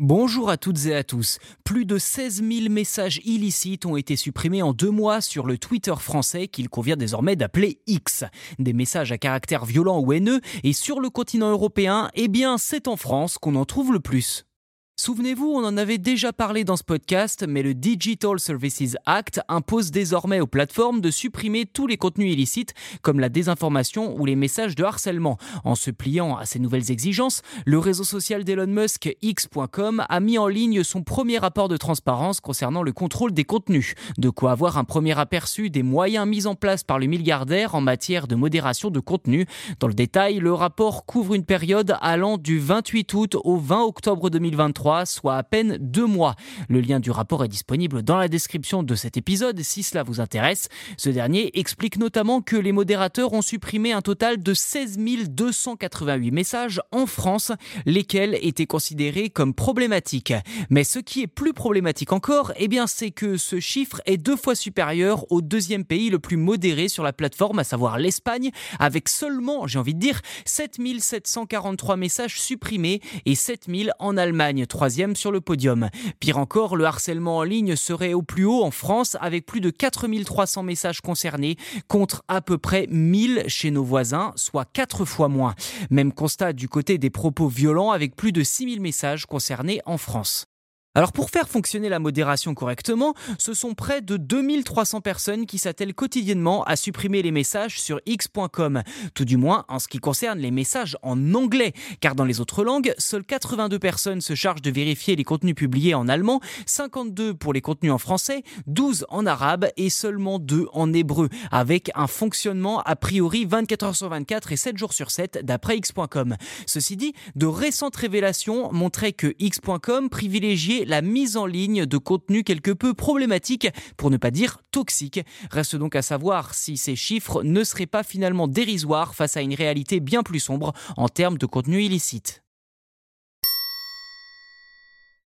Bonjour à toutes et à tous. Plus de 16 000 messages illicites ont été supprimés en deux mois sur le Twitter français qu'il convient désormais d'appeler X. Des messages à caractère violent ou haineux et sur le continent européen, eh bien c'est en France qu'on en trouve le plus. Souvenez-vous, on en avait déjà parlé dans ce podcast, mais le Digital Services Act impose désormais aux plateformes de supprimer tous les contenus illicites, comme la désinformation ou les messages de harcèlement. En se pliant à ces nouvelles exigences, le réseau social d'Elon Musk, X.com, a mis en ligne son premier rapport de transparence concernant le contrôle des contenus. De quoi avoir un premier aperçu des moyens mis en place par le milliardaire en matière de modération de contenu. Dans le détail, le rapport couvre une période allant du 28 août au 20 octobre 2023 soit à peine deux mois. Le lien du rapport est disponible dans la description de cet épisode si cela vous intéresse. Ce dernier explique notamment que les modérateurs ont supprimé un total de 16 288 messages en France, lesquels étaient considérés comme problématiques. Mais ce qui est plus problématique encore, eh bien, c'est que ce chiffre est deux fois supérieur au deuxième pays le plus modéré sur la plateforme, à savoir l'Espagne, avec seulement, j'ai envie de dire, 7743 messages supprimés et 7000 en Allemagne troisième. Pire encore, le harcèlement en ligne serait au plus haut en France avec plus de 4300 messages concernés contre à peu près 1000 chez nos voisins, soit 4 fois moins. Même constat du côté des propos violents avec plus de 6000 messages concernés en France. Alors pour faire fonctionner la modération correctement, ce sont près de 2300 personnes qui s'attellent quotidiennement à supprimer les messages sur x.com, tout du moins en ce qui concerne les messages en anglais, car dans les autres langues, seules 82 personnes se chargent de vérifier les contenus publiés en allemand, 52 pour les contenus en français, 12 en arabe et seulement 2 en hébreu, avec un fonctionnement a priori 24 heures sur 24 et 7 jours sur 7 d'après x.com. Ceci dit, de récentes révélations montraient que x.com privilégiait la mise en ligne de contenu quelque peu problématique, pour ne pas dire toxique. Reste donc à savoir si ces chiffres ne seraient pas finalement dérisoires face à une réalité bien plus sombre en termes de contenu illicite.